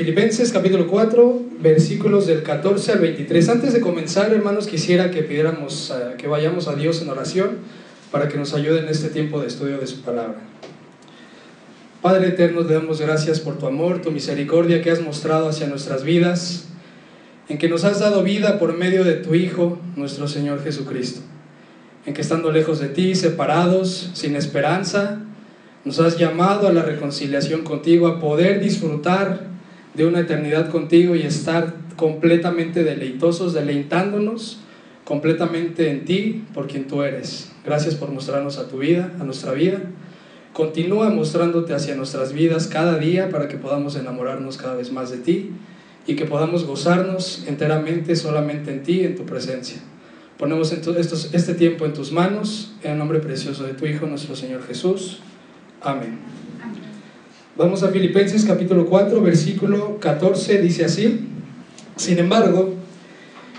Filipenses capítulo 4, versículos del 14 al 23. Antes de comenzar, hermanos, quisiera que pidiéramos eh, que vayamos a Dios en oración para que nos ayude en este tiempo de estudio de su palabra. Padre eterno, te damos gracias por tu amor, tu misericordia que has mostrado hacia nuestras vidas, en que nos has dado vida por medio de tu Hijo, nuestro Señor Jesucristo, en que estando lejos de ti, separados, sin esperanza, nos has llamado a la reconciliación contigo, a poder disfrutar de una eternidad contigo y estar completamente deleitosos, deleitándonos completamente en ti, por quien tú eres. Gracias por mostrarnos a tu vida, a nuestra vida. Continúa mostrándote hacia nuestras vidas cada día para que podamos enamorarnos cada vez más de ti y que podamos gozarnos enteramente solamente en ti, en tu presencia. Ponemos este tiempo en tus manos, en el nombre precioso de tu Hijo, nuestro Señor Jesús. Amén. Vamos a Filipenses capítulo 4, versículo 14, dice así, sin embargo,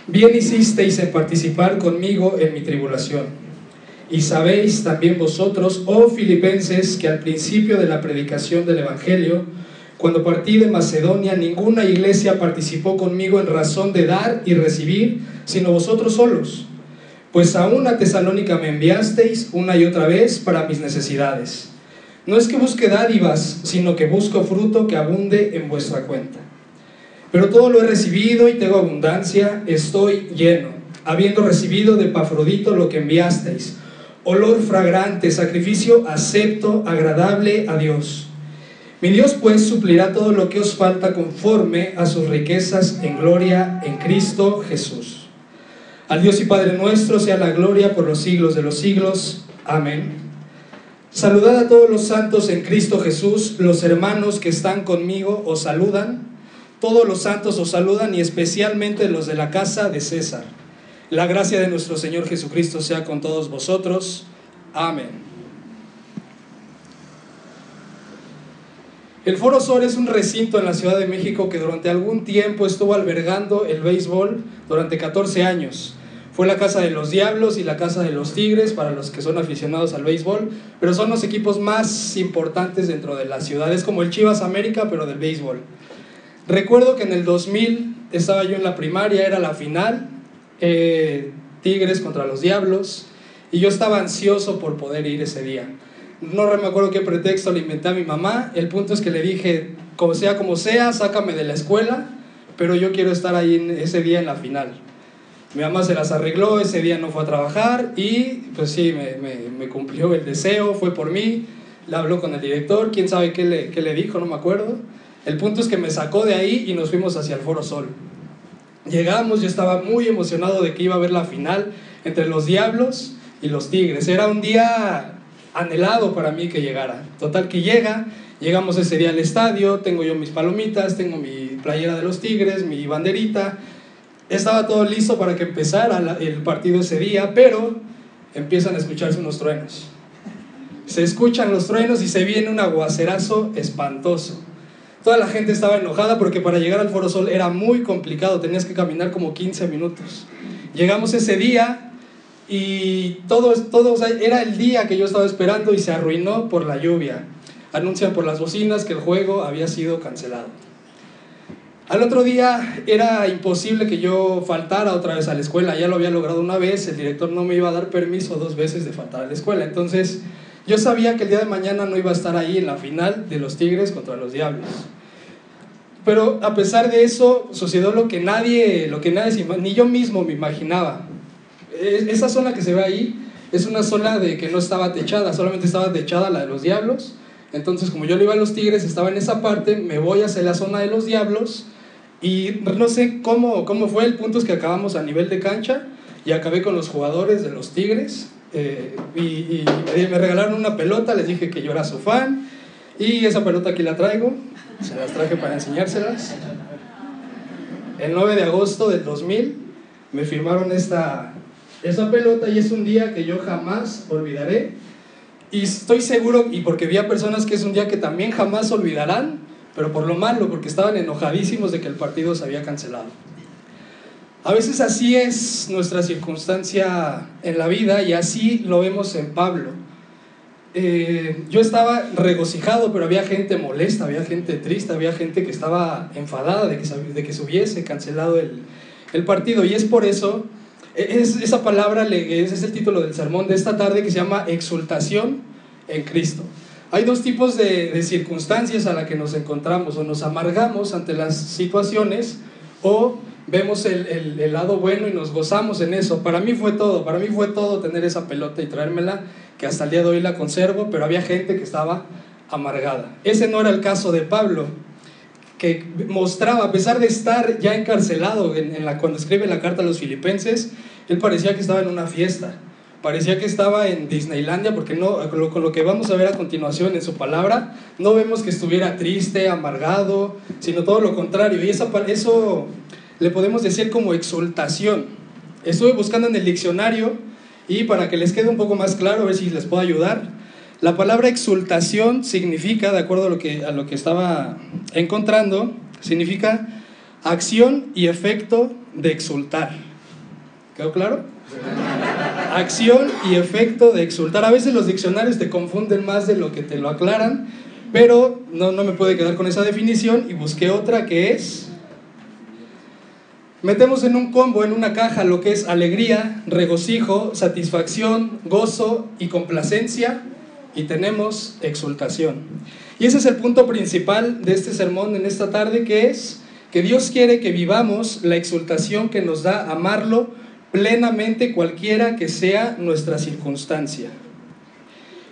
bien hicisteis en participar conmigo en mi tribulación. Y sabéis también vosotros, oh filipenses, que al principio de la predicación del Evangelio, cuando partí de Macedonia, ninguna iglesia participó conmigo en razón de dar y recibir, sino vosotros solos. Pues a una Tesalónica me enviasteis una y otra vez para mis necesidades no es que busque dádivas, sino que busco fruto que abunde en vuestra cuenta. Pero todo lo he recibido y tengo abundancia, estoy lleno, habiendo recibido de Pafrodito lo que enviasteis, olor fragrante, sacrificio acepto, agradable a Dios. Mi Dios pues suplirá todo lo que os falta conforme a sus riquezas en gloria en Cristo Jesús. Al Dios y Padre nuestro sea la gloria por los siglos de los siglos. Amén. Saludad a todos los santos en Cristo Jesús, los hermanos que están conmigo os saludan, todos los santos os saludan y especialmente los de la casa de César. La gracia de nuestro Señor Jesucristo sea con todos vosotros. Amén. El Foro Sol es un recinto en la Ciudad de México que durante algún tiempo estuvo albergando el béisbol durante 14 años. Fue la casa de los Diablos y la casa de los Tigres para los que son aficionados al béisbol, pero son los equipos más importantes dentro de la ciudad. Es como el Chivas América, pero del béisbol. Recuerdo que en el 2000 estaba yo en la primaria, era la final, eh, Tigres contra los Diablos, y yo estaba ansioso por poder ir ese día. No me acuerdo qué pretexto le inventé a mi mamá, el punto es que le dije, como sea como sea, sácame de la escuela, pero yo quiero estar ahí ese día en la final. Mi mamá se las arregló, ese día no fue a trabajar y pues sí, me, cumplió el deseo, fue por mí, le habló con el director, quién sabe qué le, qué le dijo, no me acuerdo. El punto es que me sacó de ahí y nos fuimos hacia el Foro Sol. Llegamos, yo estaba muy emocionado de que iba a haber la final entre los Diablos y los Tigres. Era un día anhelado para mí que llegara. Total que llega, llegamos ese día al estadio, tengo yo mis palomitas, tengo mi playera de los Tigres, mi banderita, estaba todo listo para que empezara el partido ese día, pero empiezan a escucharse unos truenos. Se escuchan los truenos y se viene un aguacerazo espantoso. Toda la gente estaba enojada porque para llegar al Foro Sol era muy complicado, tenías que caminar como 15 minutos. Llegamos ese día y todo, todo era el día que yo estaba esperando y se arruinó por la lluvia. Anuncian por las bocinas que el juego había sido cancelado. Al otro día era imposible que yo faltara otra vez a la escuela, ya lo había logrado una vez, el director no me iba a dar permiso dos veces de faltar a la escuela, entonces yo sabía que el día de mañana no iba a estar ahí en la final de los Tigres contra los Diablos. Pero a pesar de eso, sucedió lo que nadie, lo que nadie, ni yo mismo me imaginaba. Esa zona que se ve ahí es una zona de que no estaba techada, solamente estaba techada la de los Diablos. Entonces, como yo le iba a los Tigres, estaba en esa parte, me voy hacia la zona de los Diablos y no sé cómo, cómo fue, el punto es que acabamos a nivel de cancha y acabé con los jugadores de los Tigres eh, y, me regalaron una pelota, les dije que yo era su fan y esa pelota aquí la traigo, se las traje para enseñárselas. El 9 de agosto del 2000 me firmaron esta, esa pelota y es un día que yo jamás olvidaré y estoy seguro, y porque vi a personas que es un día que también jamás olvidarán, pero por lo malo, porque estaban enojadísimos de que el partido se había cancelado. A veces así es nuestra circunstancia en la vida y así lo vemos en Pablo. eh, yo estaba regocijado, pero había gente molesta, había gente triste, había gente que estaba enfadada de que, de que se hubiese cancelado el, el partido. Y es por eso, es, esa palabra es, es el título del sermón de esta tarde que se llama exultación en Cristo. Hay dos tipos de, circunstancias a las que nos encontramos, o nos amargamos ante las situaciones, o vemos el, el, lado bueno y nos gozamos en eso. Para mí fue todo, para mí fue todo tener esa pelota y traérmela, que hasta el día de hoy la conservo, pero había gente que estaba amargada. Ese no era el caso de Pablo, que mostraba, a pesar de estar ya encarcelado en, cuando escribe la carta a los filipenses, él parecía que estaba en una fiesta, parecía que estaba en Disneylandia, porque no, con lo que vamos a ver a continuación en su palabra, no vemos que estuviera triste, amargado, sino todo lo contrario. Y esa, eso le podemos decir como exultación. Estuve buscando en el diccionario y para que les quede un poco más claro, a ver si les puedo ayudar. La palabra exultación significa, de acuerdo a lo que, estaba encontrando, significa acción y efecto de exultar. ¿Quedó claro? Acción y efecto de exultar. A veces los diccionarios te confunden más de lo que te lo aclaran, pero no, no me puede quedar con esa definición y busqué otra que es Metemos en un combo, en una caja, lo que es alegría, regocijo, satisfacción, gozo y complacencia y tenemos exultación. Y ese es el punto principal de este sermón en esta tarde, que es que Dios quiere que vivamos la exultación que nos da amarlo plenamente cualquiera que sea nuestra circunstancia.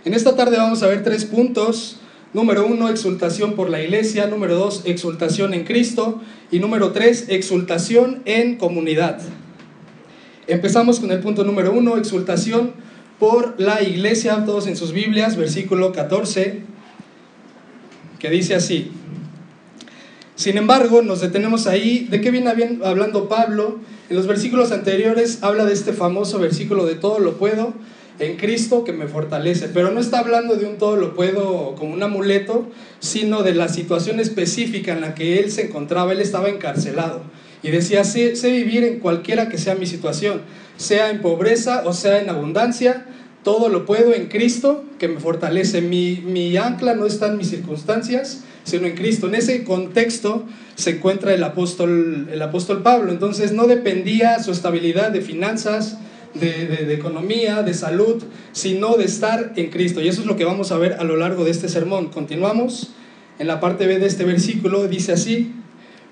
En esta tarde vamos a ver tres puntos Número uno, exultación por la iglesia. Número dos, exultación en Cristo. Y número tres, exultación en comunidad. Empezamos con el punto número uno, exultación por la iglesia, todos en sus Biblias, versículo 14, que dice así. Sin embargo, nos detenemos ahí. ¿De qué viene hablando Pablo? En los versículos anteriores habla de este famoso versículo de todo lo puedo en Cristo que me fortalece. Pero no está hablando de un todo lo puedo como un amuleto, sino de la situación específica en la que él se encontraba. Él estaba encarcelado y decía, sé, vivir en cualquiera que sea mi situación, sea en pobreza o sea en abundancia, todo lo puedo en Cristo que me fortalece. Mi, mi, ancla no está en mis circunstancias, sino en Cristo. En ese contexto se encuentra el apóstol, el apóstol Pablo. Entonces no dependía su estabilidad de finanzas, de, economía, de salud, sino de estar en Cristo. Y eso es lo que vamos a ver a lo largo de este sermón. Continuamos en la parte B de este versículo, dice así,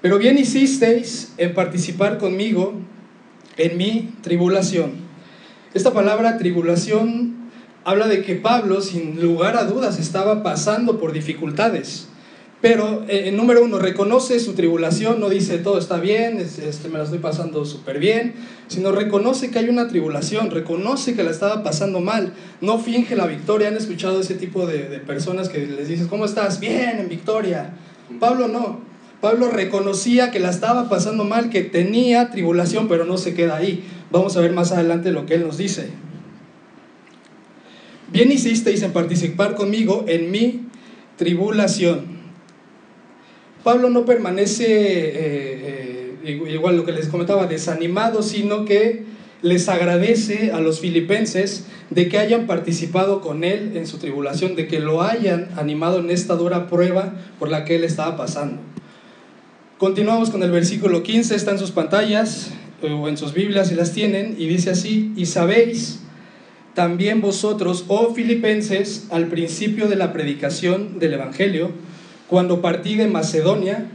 pero bien hicisteis en participar conmigo en mi tribulación. Esta palabra tribulación habla de que Pablo, sin lugar a dudas, estaba pasando por dificultades. Pero, en eh, número uno, reconoce su tribulación, no dice todo está bien, este, me la estoy pasando súper bien, sino reconoce que hay una tribulación, reconoce que la estaba pasando mal, no finge la victoria. ¿Han escuchado ese tipo de, de personas que les dices, ¿cómo estás? Bien, en victoria. Pablo no. Pablo reconocía que la estaba pasando mal, que tenía tribulación, pero no se queda ahí. Vamos a ver más adelante lo que él nos dice. Bien hicisteis en participar conmigo en mi tribulación Pablo no permanece, eh, eh, igual lo que les comentaba, desanimado, sino que les agradece a los filipenses de que hayan participado con él en su tribulación, de que lo hayan animado en esta dura prueba por la que él estaba pasando. Continuamos con el versículo 15, está en sus pantallas o en sus Biblias si las tienen, y dice así, y sabéis también vosotros, oh filipenses, al principio de la predicación del Evangelio, cuando partí de Macedonia,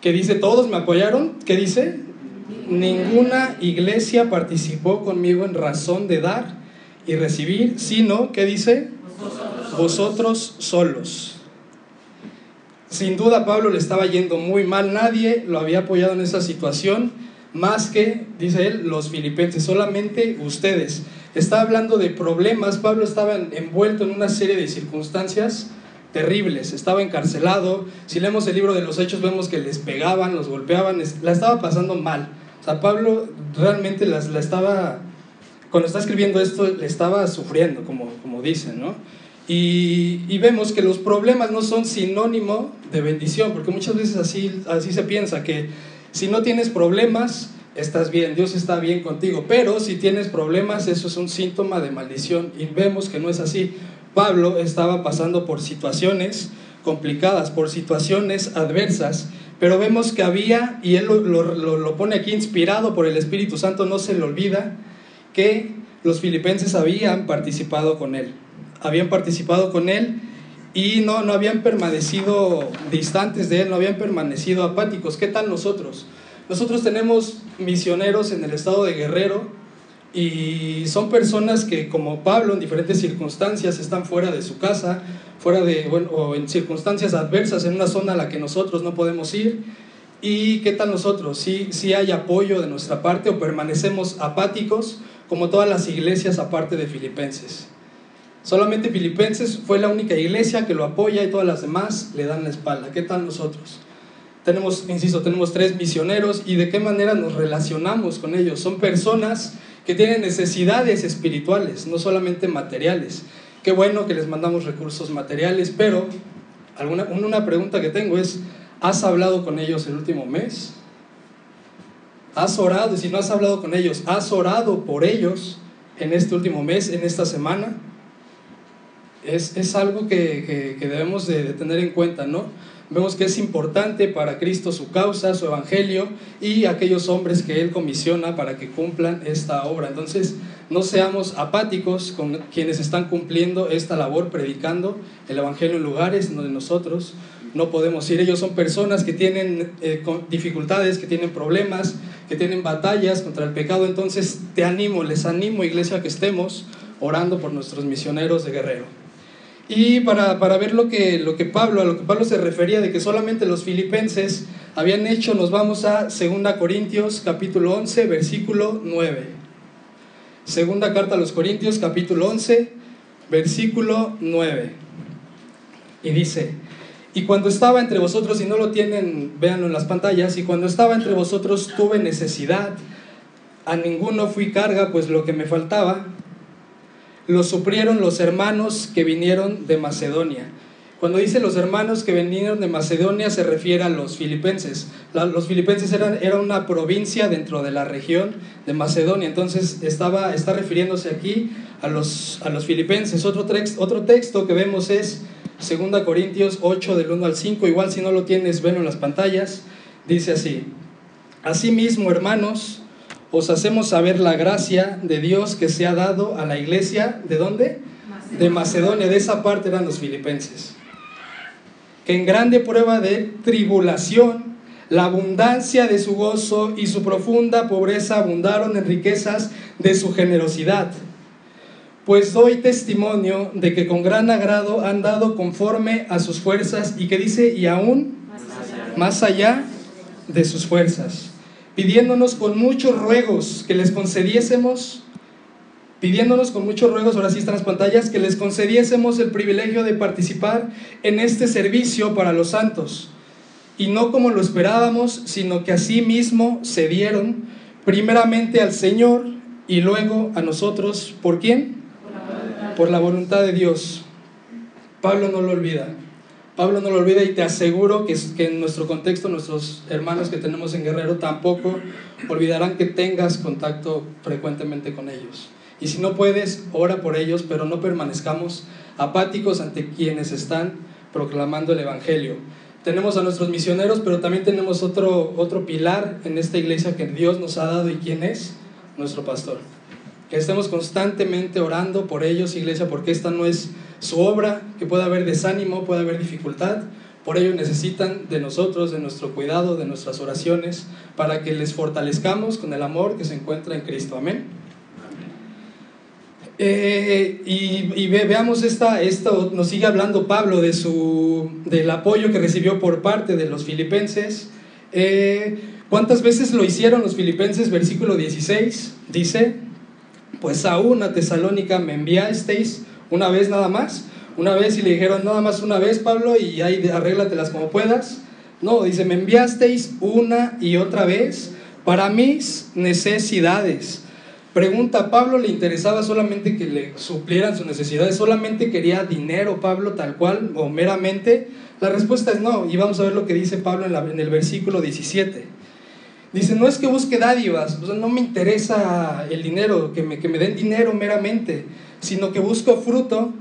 que dice, todos me apoyaron, ¿qué dice? Ninguna iglesia participó conmigo en razón de dar y recibir, sino, ¿qué dice? Vosotros, solos. Sin duda Pablo le estaba yendo muy mal, nadie lo había apoyado en esa situación, más que, dice él, los filipenses, solamente ustedes. Está hablando de problemas, Pablo estaba envuelto en una serie de circunstancias terribles, estaba encarcelado, si leemos el libro de los hechos vemos que les pegaban, los golpeaban, la estaba pasando mal. O sea, Pablo realmente la, estaba, cuando está escribiendo esto, le estaba sufriendo, como, como dicen, ¿no? Y, vemos que los problemas no son sinónimo de bendición, porque muchas veces así, así se piensa, que si no tienes problemas, estás bien, Dios está bien contigo. Pero si tienes problemas, eso es un síntoma de maldición y vemos que no es así. Pablo estaba pasando por situaciones complicadas, por situaciones adversas, pero vemos que había, y él lo, lo, pone aquí inspirado por el Espíritu Santo, no se le olvida, que los filipenses habían participado con él. Habían participado con él y no, no habían permanecido distantes de él, no habían permanecido apáticos. ¿Qué tal nosotros? Nosotros tenemos misioneros en el estado de Guerrero y son personas que, como Pablo, en diferentes circunstancias están fuera de su casa, fuera de, bueno, o en circunstancias adversas, en una zona a la que nosotros no podemos ir. ¿Y qué tal nosotros? ¿Sí, sí hay apoyo de nuestra parte o permanecemos apáticos como todas las iglesias aparte de Filipenses? Solamente Filipenses fue la única iglesia que lo apoya y todas las demás le dan la espalda. ¿Qué tal nosotros? Tenemos, insisto, tenemos tres misioneros y de qué manera nos relacionamos con ellos. Son personas que tienen necesidades espirituales, no solamente materiales. Qué bueno que les mandamos recursos materiales, pero alguna, una pregunta que tengo es, ¿has hablado con ellos el último mes? ¿Has orado? Y si no has hablado con ellos, ¿has orado por ellos en este último mes, en esta semana? Es, es algo que, que, debemos de, tener en cuenta, ¿no? Vemos que es importante para Cristo su causa, su evangelio y aquellos hombres que Él comisiona para que cumplan esta obra. Entonces, no seamos apáticos con quienes están cumpliendo esta labor, predicando el evangelio en lugares donde nosotros no podemos ir. Ellos son personas que tienen eh, dificultades, que tienen problemas, que tienen batallas contra el pecado. Entonces, te animo, les animo, iglesia, que estemos orando por nuestros misioneros de guerrero. Y para, ver lo que, lo que Pablo, a lo que Pablo se refería de que solamente los filipenses habían hecho, nos vamos a 2 Corintios capítulo 11, versículo 9. Segunda carta a los Corintios capítulo 11, versículo 9. Y dice, y cuando estaba entre vosotros, si no lo tienen, véanlo en las pantallas, y cuando estaba entre vosotros tuve necesidad, a ninguno fui carga, pues lo que me faltaba lo suplieron los hermanos que vinieron de Macedonia. Cuando dice los hermanos que vinieron de Macedonia se refiere a los filipenses. los filipenses eran era una provincia dentro de la región de Macedonia, entonces estaba, está refiriéndose aquí a los, a los filipenses. Otro, otro texto que vemos es 2 Corintios 8 del 1 al 5, igual si no lo tienes, ven en las pantallas, dice así, Asimismo, hermanos, os hacemos saber la gracia de Dios que se ha dado a la iglesia, ¿de dónde? De Macedonia, de esa parte eran los filipenses. Que en grande prueba de tribulación, la abundancia de su gozo y su profunda pobreza abundaron en riquezas de su generosidad. Pues doy testimonio de que con gran agrado han dado conforme a sus fuerzas y que dice, y aún más allá de sus fuerzas pidiéndonos con muchos ruegos que les concediésemos, pidiéndonos con muchos ruegos, ahora sí están las pantallas, que les concediésemos el privilegio de participar en este servicio para los santos. Y no como lo esperábamos, sino que así mismo se dieron primeramente al Señor y luego a nosotros. ¿Por quién? Por la voluntad de Dios. Pablo no lo olvida. Pablo no lo olvida y te aseguro que, que en nuestro contexto, nuestros hermanos que tenemos en Guerrero tampoco olvidarán que tengas contacto frecuentemente con ellos. Y si no puedes, ora por ellos, pero no permanezcamos apáticos ante quienes están proclamando el Evangelio. Tenemos a nuestros misioneros, pero también tenemos otro, otro pilar en esta iglesia que Dios nos ha dado y quién es nuestro pastor. Que estemos constantemente orando por ellos, iglesia, porque esta no es su obra, que pueda haber desánimo, puede haber dificultad. Por ello necesitan de nosotros, de nuestro cuidado, de nuestras oraciones, para que les fortalezcamos con el amor que se encuentra en Cristo. Amén. Eh, y, veamos esta, esto, nos sigue hablando Pablo de su, del apoyo que recibió por parte de los filipenses. Eh, ¿Cuántas veces lo hicieron los filipenses? Versículo 16 dice, pues a una Tesalónica me enviasteis una vez nada más, una vez y le dijeron nada más una vez, Pablo, y ahí arréglatelas como puedas. No, dice, me enviasteis una y otra vez para mis necesidades. Pregunta, ¿Pablo le interesaba solamente que le suplieran sus necesidades? ¿Solamente quería dinero Pablo tal cual o meramente? La respuesta es no, y vamos a ver lo que dice Pablo en, en el versículo 17. Dice, no es que busque dádivas, no me interesa el dinero, que me, que me den dinero meramente, sino que busco fruto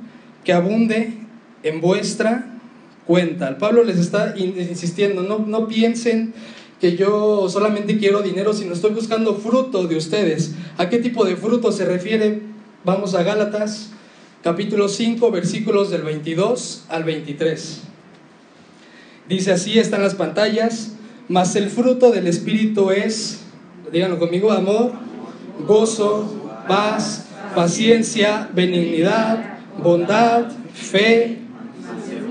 que abunde en vuestra cuenta. Pablo les está insistiendo, no, no piensen que yo solamente quiero dinero, sino estoy buscando fruto de ustedes. ¿A qué tipo de fruto se refiere? Vamos a Gálatas, capítulo 5, versículos del 22 al 23. Dice así, están las pantallas. Mas el fruto del Espíritu es, díganlo conmigo, amor, gozo, paz, paciencia, benignidad, bondad, fe,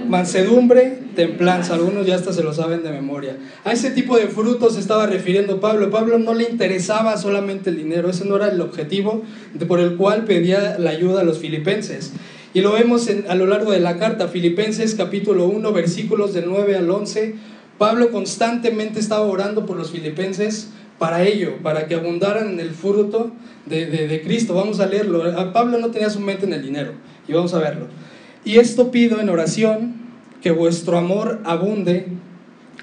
mansedumbre, templanza. Algunos ya hasta se lo saben de memoria. A ese tipo de frutos estaba refiriendo Pablo. Pablo no le interesaba solamente el dinero, ese no era el objetivo por el cual pedía la ayuda a los filipenses. Y lo vemos a lo largo de la carta, Filipenses capítulo 1, versículos del 9 al 11 Pablo constantemente estaba orando por los filipenses para ello, para que abundaran en el fruto de, Cristo. Vamos a leerlo. Pablo no tenía su mente en el dinero y vamos a verlo. Y esto pido en oración, que vuestro amor abunde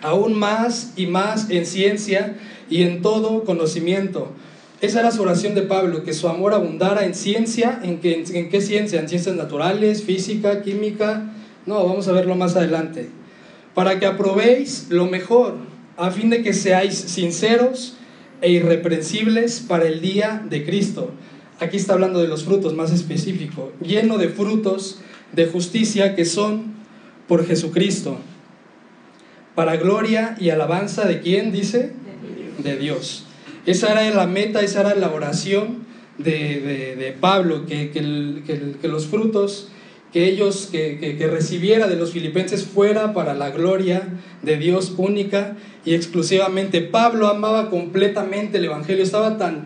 aún más y más en ciencia y en todo conocimiento. Esa era su oración de Pablo, que su amor abundara en ciencia, ¿en qué, en qué ciencia? ¿En ciencias naturales, física, química? No, vamos a verlo más adelante para que aprobéis lo mejor, a fin de que seáis sinceros e irreprensibles para el día de Cristo. Aquí está hablando de los frutos más específico, lleno de frutos de justicia que son por Jesucristo, para gloria y alabanza de quién dice? De Dios. Esa era la meta, esa era la oración de, Pablo, que, que los frutos que ellos, que, que, recibiera de los filipenses fuera para la gloria de Dios única y exclusivamente. Pablo amaba completamente el Evangelio, estaba tan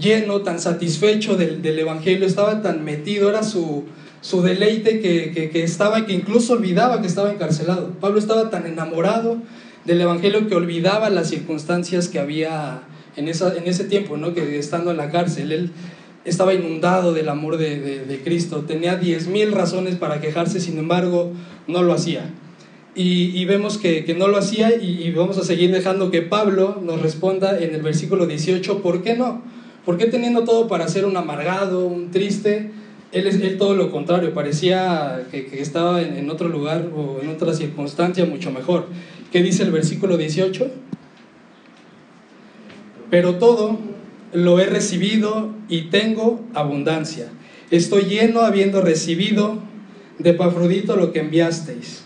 lleno, tan satisfecho del, del Evangelio, estaba tan metido, era su, su deleite que, que, estaba, que incluso olvidaba que estaba encarcelado. Pablo estaba tan enamorado del Evangelio que olvidaba las circunstancias que había en, esa, en ese tiempo, ¿no? que estando en la cárcel, él estaba inundado del amor de, Cristo, tenía diez mil razones para quejarse, sin embargo, no lo hacía. Y, vemos que, no lo hacía y, vamos a seguir dejando que Pablo nos responda en el versículo 18, ¿por qué no? ¿Por qué teniendo todo para ser un amargado, un triste? Él es él todo lo contrario, parecía que, estaba en, en, otro lugar o en otra circunstancia mucho mejor. ¿Qué dice el versículo 18? Pero todo lo he recibido y tengo abundancia. Estoy lleno habiendo recibido de Pafrodito lo que enviasteis.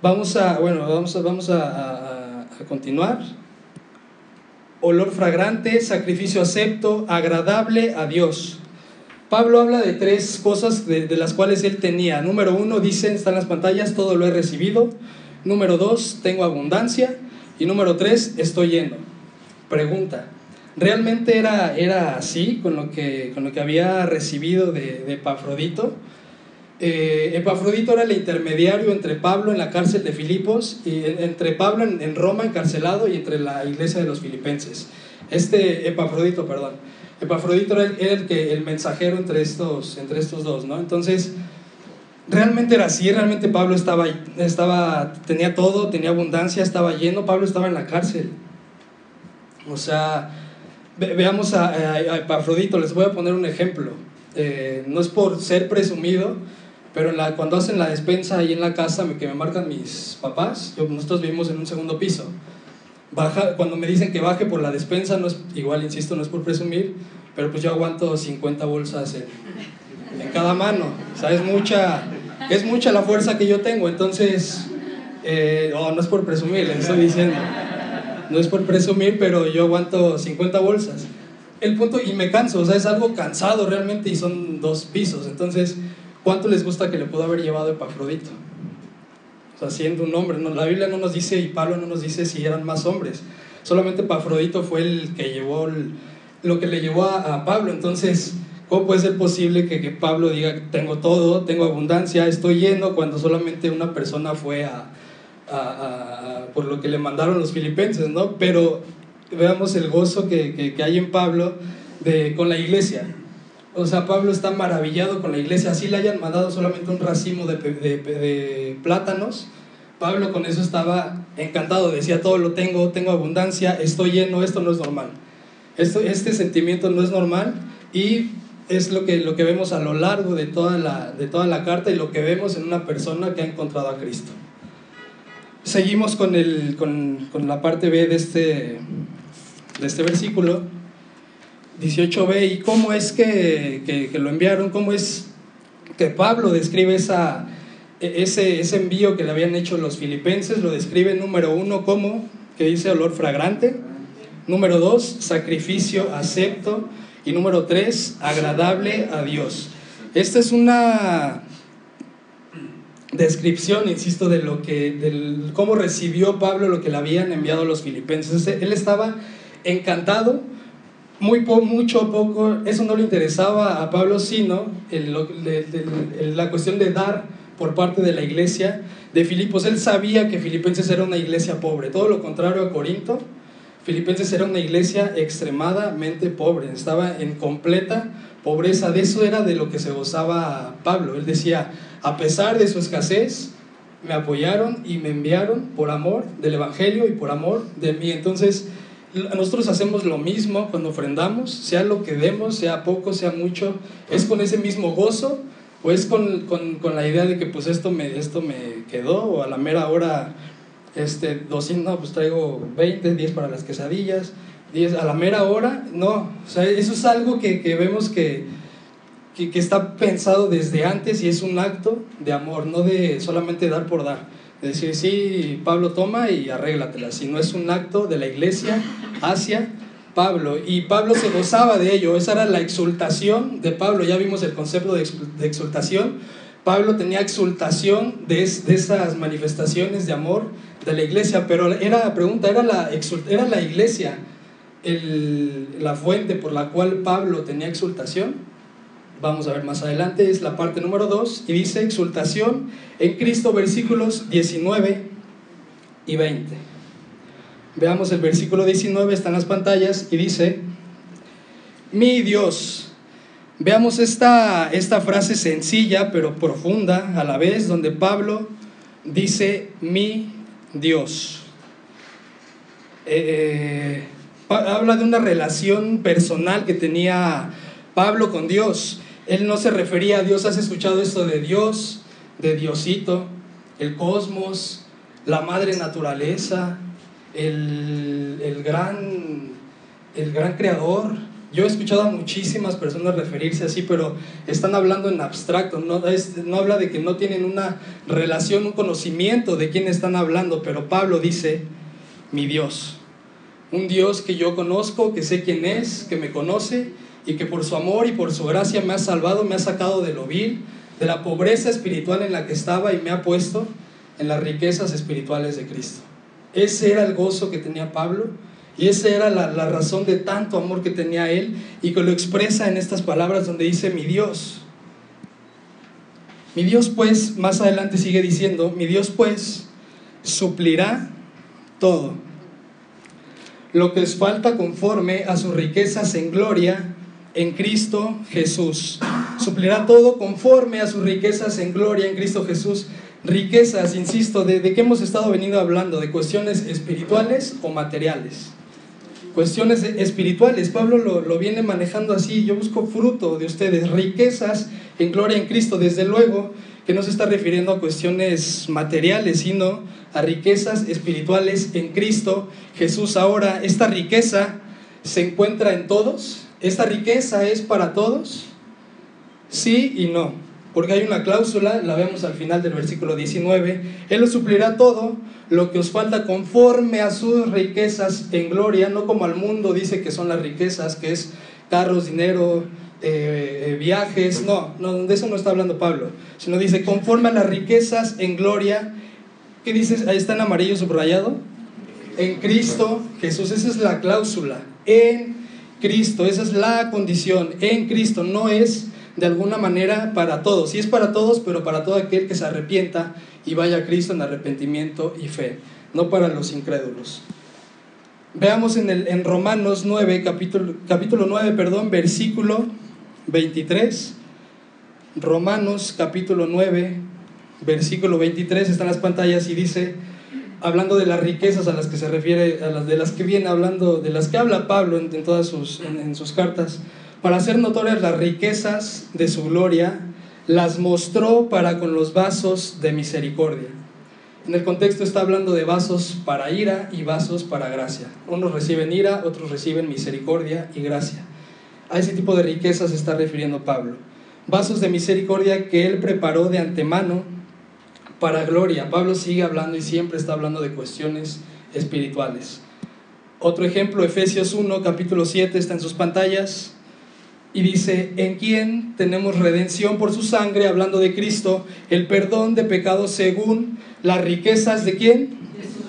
Vamos a, bueno, vamos a, vamos a, continuar. Olor fragrante, sacrificio acepto, agradable a Dios. Pablo habla de tres cosas de, de, las cuales él tenía. Número uno, dice, está en las pantallas, todo lo he recibido. Número dos, tengo abundancia. Y número tres, estoy lleno. Pregunta, realmente era, era así con lo, que, con lo que había recibido de, Epafrodito. Eh, Epafrodito era el intermediario entre Pablo en la cárcel de Filipos, y entre Pablo en, Roma encarcelado y entre la iglesia de los filipenses. Este Epafrodito, perdón. Epafrodito era el, el mensajero entre estos, entre estos dos, ¿no? Entonces, realmente era así, realmente Pablo estaba, estaba, tenía todo, tenía abundancia, estaba lleno, Pablo estaba en la cárcel. O sea, veamos a, Epafrodito, les voy a poner un ejemplo. Eh, no es por ser presumido, pero la, cuando hacen la despensa ahí en la casa que me marcan mis papás, nosotros vivimos en un segundo piso. Baja, cuando me dicen que baje por la despensa, no es, igual insisto, no es por presumir, pero pues yo aguanto 50 bolsas en, en cada mano. O sea, es mucha, es mucha la fuerza que yo tengo, entonces, eh, no es por presumir, les estoy diciendo no es por presumir, pero yo aguanto 50 bolsas. El punto, y me canso, o sea, es algo cansado realmente y son dos pisos. Entonces, ¿cuánto les gusta que le pudo haber llevado Epafrodito? O sea, siendo un hombre, no, la Biblia no nos dice y Pablo no nos dice si eran más hombres. Solamente Epafrodito fue el que llevó lo que le llevó a, Pablo. Entonces, ¿cómo puede ser posible que, que Pablo diga, tengo todo, tengo abundancia, estoy lleno, cuando solamente una persona fue a, por lo que le mandaron los filipenses, ¿no? Pero veamos el gozo que, hay en Pablo de, con la iglesia. O sea, Pablo está maravillado con la iglesia, así le hayan mandado solamente un racimo de, de, plátanos, Pablo con eso estaba encantado, decía, todo lo tengo, tengo abundancia, estoy lleno, esto no es normal. Esto, este sentimiento no es normal y es lo que, lo que vemos a lo largo de toda, la, de toda la carta y lo que vemos en una persona que ha encontrado a Cristo. Seguimos con, el, con, con la parte B de este, de este versículo, 18b, y cómo es que, que, lo enviaron, cómo es que Pablo describe esa, e, ese, ese envío que le habían hecho los filipenses, lo describe número uno como, que dice olor fragrante, número dos, sacrificio acepto, y número tres, agradable a Dios. Esta es una descripción, insisto, de lo que, del, cómo recibió Pablo lo que le habían enviado los filipenses. Él estaba encantado, muy mucho poco, eso no le interesaba a Pablo, sino la cuestión de dar por parte de la iglesia de Filipos. Él sabía que Filipenses era una iglesia pobre, todo lo contrario a Corinto. Filipenses era una iglesia extremadamente pobre, estaba en completa pobreza. De eso era de lo que se gozaba Pablo. Él decía, a pesar de su escasez, me apoyaron y me enviaron por amor del Evangelio y por amor de mí. Entonces, nosotros hacemos lo mismo cuando ofrendamos, sea lo que demos, sea poco, sea mucho, es con ese mismo gozo o es con, con, con la idea de que pues esto me, esto me quedó o a la mera hora este, 200, no, pues traigo 20, 10 para las quesadillas, 10 a la mera hora, no, o sea, eso es algo que, que vemos que, que, está pensado desde antes y es un acto de amor, no de solamente dar por dar. Es decir, sí, Pablo toma y arréglatela, sino es un acto de la iglesia hacia Pablo. Y Pablo se gozaba de ello, esa era la exultación de Pablo, ya vimos el concepto de exultación. Pablo tenía exultación de, de esas manifestaciones de amor de la iglesia, pero era la pregunta, ¿era la, era la iglesia el, la fuente por la cual Pablo tenía exultación? Vamos a ver más adelante, es la parte número 2 y dice exultación en Cristo versículos 19 y 20. Veamos el versículo 19, está en las pantallas y dice, mi Dios. Veamos esta, esta frase sencilla pero profunda a la vez, donde Pablo dice, mi Dios. Eh, habla de una relación personal que tenía Pablo con Dios. Él no se refería a Dios, has escuchado esto de Dios, de Diosito, el cosmos, la madre naturaleza, el, el, gran, el gran creador. Yo he escuchado a muchísimas personas referirse así, pero están hablando en abstracto, no, no habla de que no tienen una relación, un conocimiento de quién están hablando, pero Pablo dice, mi Dios, un Dios que yo conozco, que sé quién es, que me conoce y que por su amor y por su gracia me ha salvado, me ha sacado de lo vil, de la pobreza espiritual en la que estaba y me ha puesto en las riquezas espirituales de Cristo. Ese era el gozo que tenía Pablo y esa era la, razón de tanto amor que tenía él y que lo expresa en estas palabras donde dice mi Dios. Mi Dios pues, más adelante sigue diciendo, mi Dios pues suplirá todo lo que os falta conforme a sus riquezas en gloria en Cristo Jesús. Suplirá todo conforme a sus riquezas en gloria en Cristo Jesús. Riquezas, insisto, de, de qué hemos estado venido hablando, de cuestiones espirituales o materiales. Cuestiones espirituales, Pablo lo, lo viene manejando así, yo busco fruto de ustedes, riquezas en gloria en Cristo, desde luego que no se está refiriendo a cuestiones materiales, sino a riquezas espirituales en Cristo Jesús. Ahora, esta riqueza se encuentra en todos, ¿Esta riqueza es para todos? Sí y no, porque hay una cláusula, la vemos al final del versículo 19, Él os suplirá todo lo que os falta conforme a sus riquezas en gloria, no como al mundo dice que son las riquezas, que es carros, dinero, eh, eh, viajes, no, no, de eso no está hablando Pablo, sino dice conforme a las riquezas en gloria, ¿qué dices? Ahí está en amarillo subrayado, en Cristo Jesús, esa es la cláusula, en Cristo, esa es la condición, en Cristo, no es de alguna manera para todos, sí es para todos, pero para todo aquel que se arrepienta y vaya a Cristo en arrepentimiento y fe, no para los incrédulos. Veamos en, el, en Romanos 9, capítulo, capítulo 9, perdón, versículo 23. Romanos capítulo 9, versículo 23, está en las pantallas y dice, hablando de las riquezas a las que se refiere, a las de las que viene hablando, de las que habla Pablo en, todas sus, en sus cartas, para hacer notorias las riquezas de su gloria, las mostró para con los vasos de misericordia. En el contexto está hablando de vasos para ira y vasos para gracia. Unos reciben ira, otros reciben misericordia y gracia. A ese tipo de riquezas se está refiriendo Pablo. Vasos de misericordia que él preparó de antemano para gloria. Pablo sigue hablando y siempre está hablando de cuestiones espirituales. Otro ejemplo, Efesios 1, capítulo 7, está en sus pantallas. Y dice, en quien tenemos redención por su sangre, hablando de Cristo, el perdón de pecados según las riquezas de quién?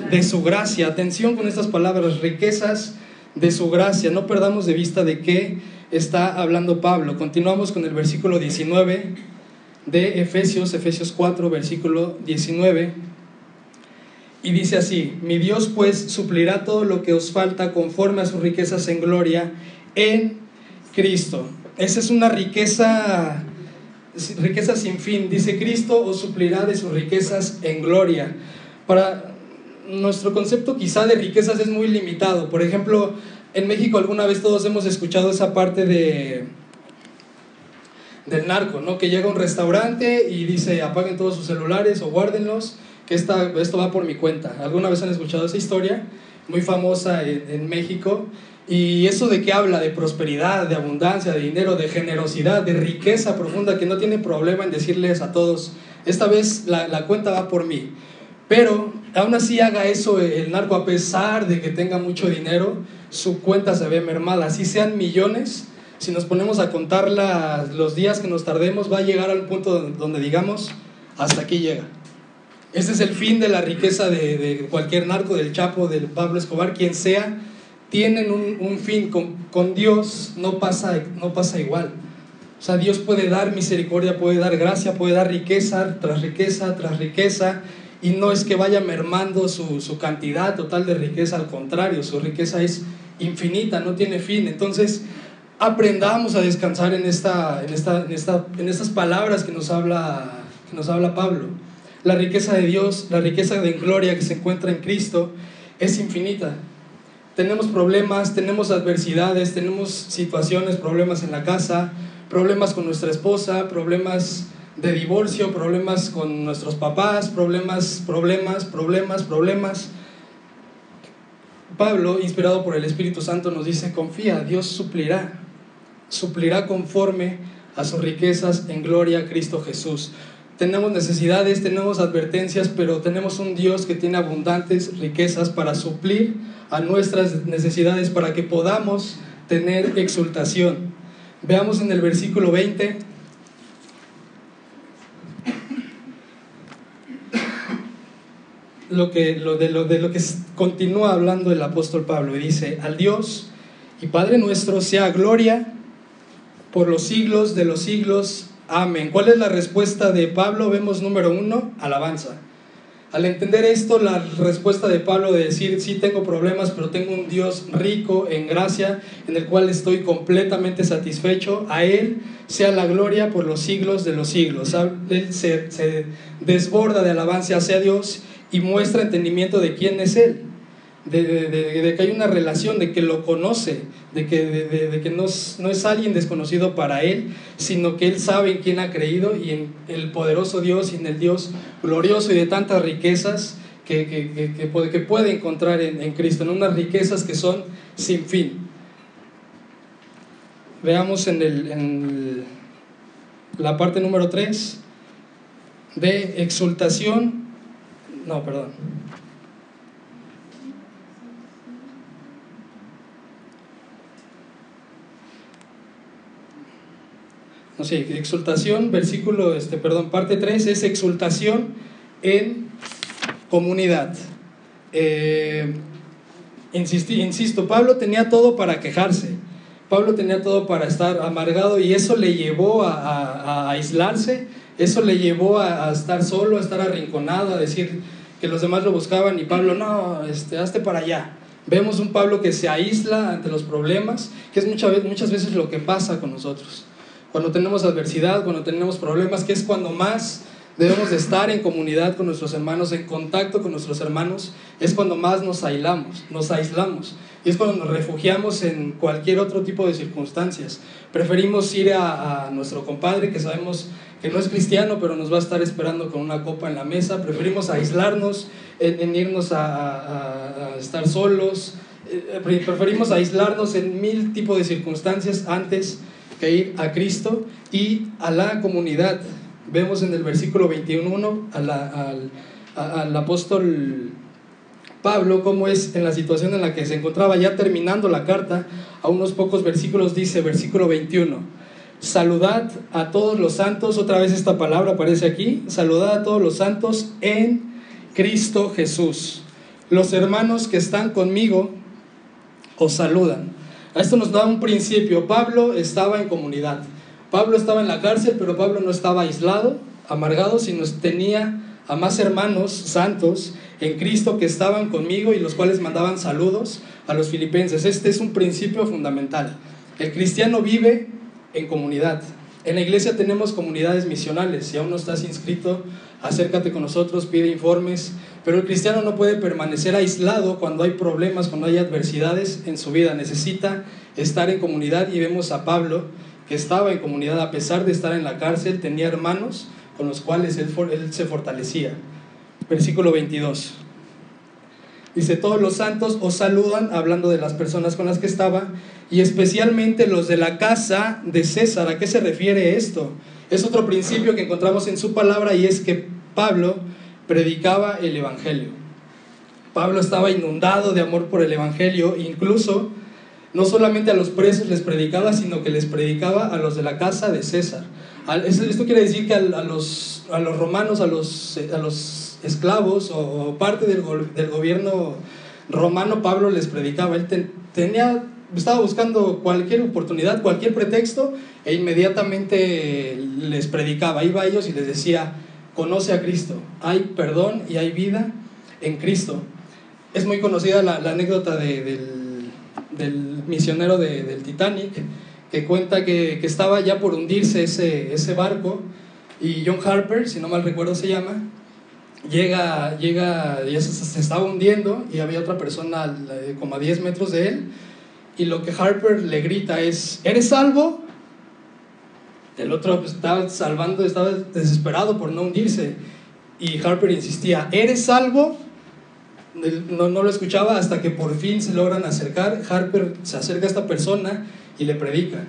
De su gracia. Atención con estas palabras, riquezas de su gracia. No perdamos de vista de qué está hablando Pablo. Continuamos con el versículo 19 de Efesios, Efesios 4, versículo 19. Y dice así, mi Dios pues suplirá todo lo que os falta conforme a sus riquezas en gloria en Cristo. Esa es una riqueza, riqueza sin fin. Dice, Cristo os suplirá de sus riquezas en gloria. Para nuestro concepto quizá de riquezas es muy limitado. Por ejemplo, en México alguna vez todos hemos escuchado esa parte de del narco, ¿no? Que llega a un restaurante y dice, apaguen todos sus celulares o guárdenlos, que esta, esto va por mi cuenta. ¿Alguna vez han escuchado esa historia? Muy famosa en, México. Y eso de qué habla, de prosperidad, de abundancia, de dinero, de generosidad, de riqueza profunda, que no tiene problema en decirles a todos, esta vez la, la cuenta va por mí. Pero aún así haga eso el narco, a pesar de que tenga mucho dinero, su cuenta se ve mermada. Así sean millones, si nos ponemos a contar los días que nos tardemos, va a llegar al punto donde digamos, hasta aquí llega. Este es el fin de la riqueza de, de cualquier narco, del Chapo, del Pablo Escobar, quien sea tienen un, fin, con, Dios no pasa, no pasa igual. O sea, Dios puede dar misericordia, puede dar gracia, puede dar riqueza tras riqueza tras riqueza, y no es que vaya mermando su, cantidad total de riqueza, al contrario, su riqueza es infinita, no tiene fin. Entonces, aprendamos a descansar en, esta, en, esta, en, estas palabras que nos, habla, que nos habla Pablo. La riqueza de Dios, la riqueza de gloria que se encuentra en Cristo es infinita tenemos problemas, tenemos adversidades, tenemos situaciones, problemas en la casa, problemas con nuestra esposa, problemas de divorcio, problemas con nuestros papás, problemas, problemas, problemas, problemas. Pablo, inspirado por el Espíritu Santo, nos dice, confía, Dios suplirá, suplirá conforme a sus riquezas en gloria Cristo Jesús. Tenemos necesidades, tenemos advertencias, pero tenemos un Dios que tiene abundantes riquezas para suplir a nuestras necesidades para que podamos tener exultación. Veamos en el versículo 20. Lo, que, lo, de, lo de lo que continúa hablando el apóstol Pablo y dice, al Dios y Padre nuestro sea gloria por los siglos de los siglos. Amén. ¿Cuál es la respuesta de Pablo? Vemos número uno, alabanza. Al entender esto, la respuesta de Pablo de decir, sí tengo problemas, pero tengo un Dios rico en gracia, en el cual estoy completamente satisfecho, a Él sea la gloria por los siglos de los siglos. Se, se desborda de alabanza hacia Dios y muestra entendimiento de quién es Él de, que hay una relación, de que lo conoce, de que, de, que no, no, es alguien desconocido para él, sino que él sabe en quién ha creído y en el poderoso Dios y en el Dios glorioso y de tantas riquezas que, que, puede, que puede, encontrar en, en, Cristo, en unas riquezas que son sin fin. Veamos en, el, en la parte número 3 de exultación, no, perdón. No exultación, versículo, este, perdón, parte 3 es exultación en comunidad. Eh, insisto, Pablo tenía todo para quejarse, Pablo tenía todo para estar amargado y eso le llevó a, aislarse, eso le llevó a, estar solo, a estar arrinconado, a decir que los demás lo buscaban y Pablo, no, este, hazte para allá. Vemos un Pablo que se aísla ante los problemas, que es muchas veces lo que pasa con nosotros cuando tenemos adversidad, cuando tenemos problemas, que es cuando más debemos de estar en comunidad con nuestros hermanos, en contacto con nuestros hermanos, es cuando más nos aislamos, nos aislamos. Y es cuando nos refugiamos en cualquier otro tipo de circunstancias. Preferimos ir a, nuestro compadre que sabemos que no es cristiano, pero nos va a estar esperando con una copa en la mesa. Preferimos aislarnos, en, irnos a, a, estar solos. Eh, preferimos aislarnos en mil tipos de circunstancias antes que ir a Cristo y a la comunidad. Vemos en el versículo 21 al, al apóstol Pablo cómo es en la situación en la que se encontraba ya terminando la carta, a unos pocos versículos dice, versículo 21, saludad a todos los santos, otra vez esta palabra aparece aquí, saludad a todos los santos en Cristo Jesús. Los hermanos que están conmigo os saludan. Esto nos da un principio. Pablo estaba en comunidad. Pablo estaba en la cárcel, pero Pablo no estaba aislado, amargado, sino tenía a más hermanos santos en Cristo que estaban conmigo y los cuales mandaban saludos a los filipenses. Este es un principio fundamental. El cristiano vive en comunidad. En la iglesia tenemos comunidades misionales. Si aún no estás inscrito, acércate con nosotros, pide informes. Pero el cristiano no puede permanecer aislado cuando hay problemas, cuando hay adversidades en su vida. Necesita estar en comunidad y vemos a Pablo que estaba en comunidad a pesar de estar en la cárcel, tenía hermanos con los cuales él, él se fortalecía versículo 22. Dice, todos los santos os saludan, hablando de las personas con las que estaba, y especialmente los de la casa de César. ¿A qué se refiere esto? Es otro principio que encontramos en su palabra y es que Pablo predicaba el Evangelio. Pablo estaba inundado de amor por el Evangelio, incluso no solamente a los presos les predicaba, sino que les predicaba a los de la casa de César. Esto quiere decir que a los, a los romanos, a los, a los esclavos o, parte del, del, gobierno romano, Pablo les predicaba. Él tenía, estaba buscando cualquier oportunidad, cualquier pretexto e inmediatamente les predicaba. Iba a ellos y les decía, conoce a Cristo, hay perdón y hay vida en Cristo. Es muy conocida la, anécdota del, misionero del Titanic, que cuenta que, estaba ya por hundirse ese, barco y John Harper, si no mal recuerdo se llama, llega, llega ya se, estaba hundiendo y había otra persona como a 10 metros de él y lo que Harper le grita es, ¿eres salvo? El otro estaba salvando, estaba desesperado por no hundirse y Harper insistía, ¿eres salvo? No, no lo escuchaba hasta que por fin se logran acercar. Harper se acerca a esta persona y le predica.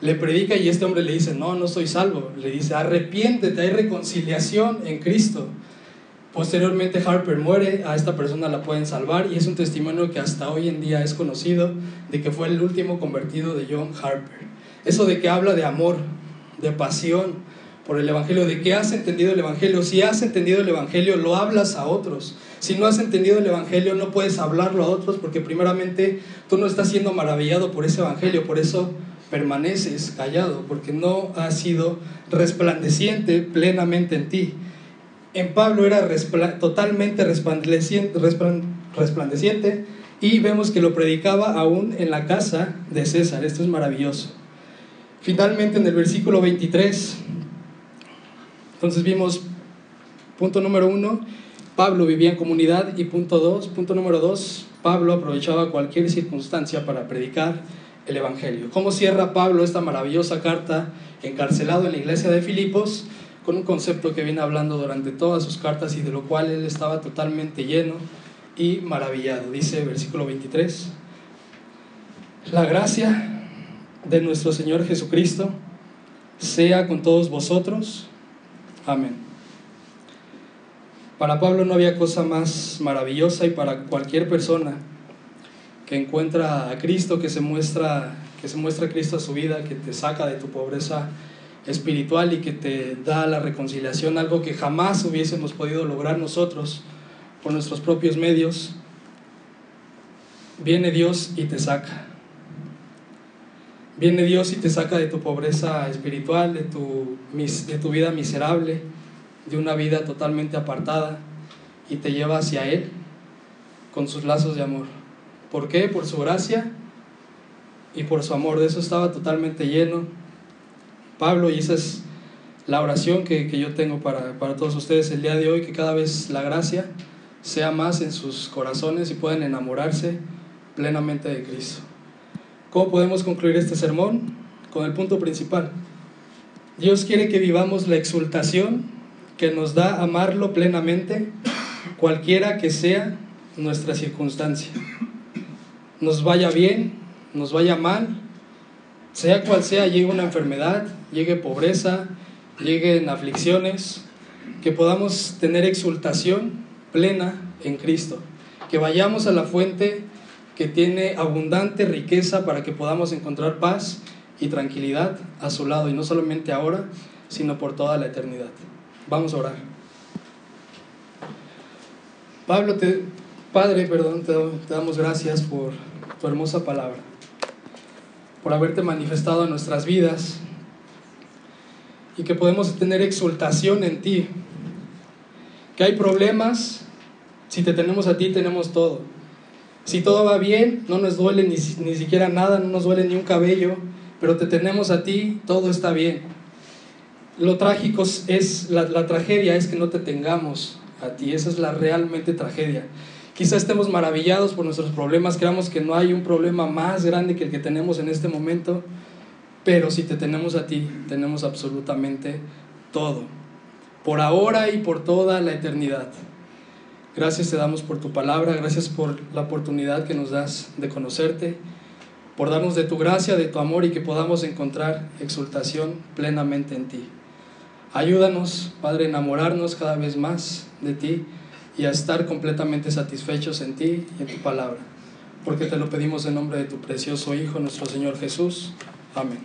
Le predica y este hombre le dice, no, no soy salvo. Le dice, arrepiéntete, hay reconciliación en Cristo. Posteriormente Harper muere, a esta persona la pueden salvar y es un testimonio que hasta hoy en día es conocido de que fue el último convertido de John Harper. Eso de que habla de amor, de pasión por el Evangelio, de que has entendido el Evangelio. Si has entendido el Evangelio, lo hablas a otros. Si no has entendido el Evangelio, no puedes hablarlo a otros porque primeramente tú no estás siendo maravillado por ese Evangelio, por eso permaneces callado, porque no ha sido resplandeciente plenamente en ti en Pablo era totalmente resplandeciente, resplandeciente y vemos que lo predicaba aún en la casa de César. Esto es maravilloso. Finalmente en el versículo 23, entonces vimos punto número uno, Pablo vivía en comunidad y punto dos, punto número dos, Pablo aprovechaba cualquier circunstancia para predicar el Evangelio. ¿Cómo cierra Pablo esta maravillosa carta encarcelado en la iglesia de Filipos? con un concepto que viene hablando durante todas sus cartas y de lo cual él estaba totalmente lleno y maravillado. Dice versículo 23, la gracia de nuestro Señor Jesucristo sea con todos vosotros. Amén. Para Pablo no había cosa más maravillosa y para cualquier persona que encuentra a Cristo, que se muestra, que se muestra a Cristo a su vida, que te saca de tu pobreza espiritual y que te da la reconciliación, algo que jamás hubiésemos podido lograr nosotros por nuestros propios medios, viene Dios y te saca. Viene Dios y te saca de tu pobreza espiritual, de tu, de tu vida miserable, de una vida totalmente apartada y te lleva hacia Él con sus lazos de amor. ¿Por qué? Por su gracia y por su amor. De eso estaba totalmente lleno Pablo y esa es la oración que, que yo tengo para, para todos ustedes el día de hoy, que cada vez la gracia sea más en sus corazones y puedan enamorarse plenamente de Cristo. ¿Cómo podemos concluir este sermón? Con el punto principal. Dios quiere que vivamos la exultación que nos da amarlo plenamente, cualquiera que sea nuestra circunstancia. Nos vaya bien, nos vaya mal, sea cual sea, llegue una enfermedad, llegue pobreza, lleguen aflicciones, que podamos tener exultación plena en Cristo, que vayamos a la fuente que tiene abundante riqueza para que podamos encontrar paz y tranquilidad a su lado, y no solamente ahora, sino por toda la eternidad. Vamos a orar. Pablo, te, Padre, perdón, te, te damos gracias por tu hermosa palabra, por haberte manifestado en nuestras vidas y que podemos tener exultación en ti. Que hay problemas, si te tenemos a ti tenemos todo. Si todo va bien, no nos duele ni, ni siquiera nada, no nos duele ni un cabello, pero te tenemos a ti, todo está bien. Lo trágico es, la, la tragedia es que no te tengamos a ti, esa es la realmente tragedia. Quizá estemos maravillados por nuestros problemas, creamos que no hay un problema más grande que el que tenemos en este momento, pero si te tenemos a ti, tenemos absolutamente todo, por ahora y por toda la eternidad. Gracias te damos por tu palabra, gracias por la oportunidad que nos das de conocerte, por darnos de tu gracia, de tu amor y que podamos encontrar exultación plenamente en ti. Ayúdanos, Padre, a enamorarnos cada vez más de ti y a estar completamente satisfechos en ti y en tu palabra. Porque te lo pedimos en nombre de tu precioso Hijo, nuestro Señor Jesús. Amén.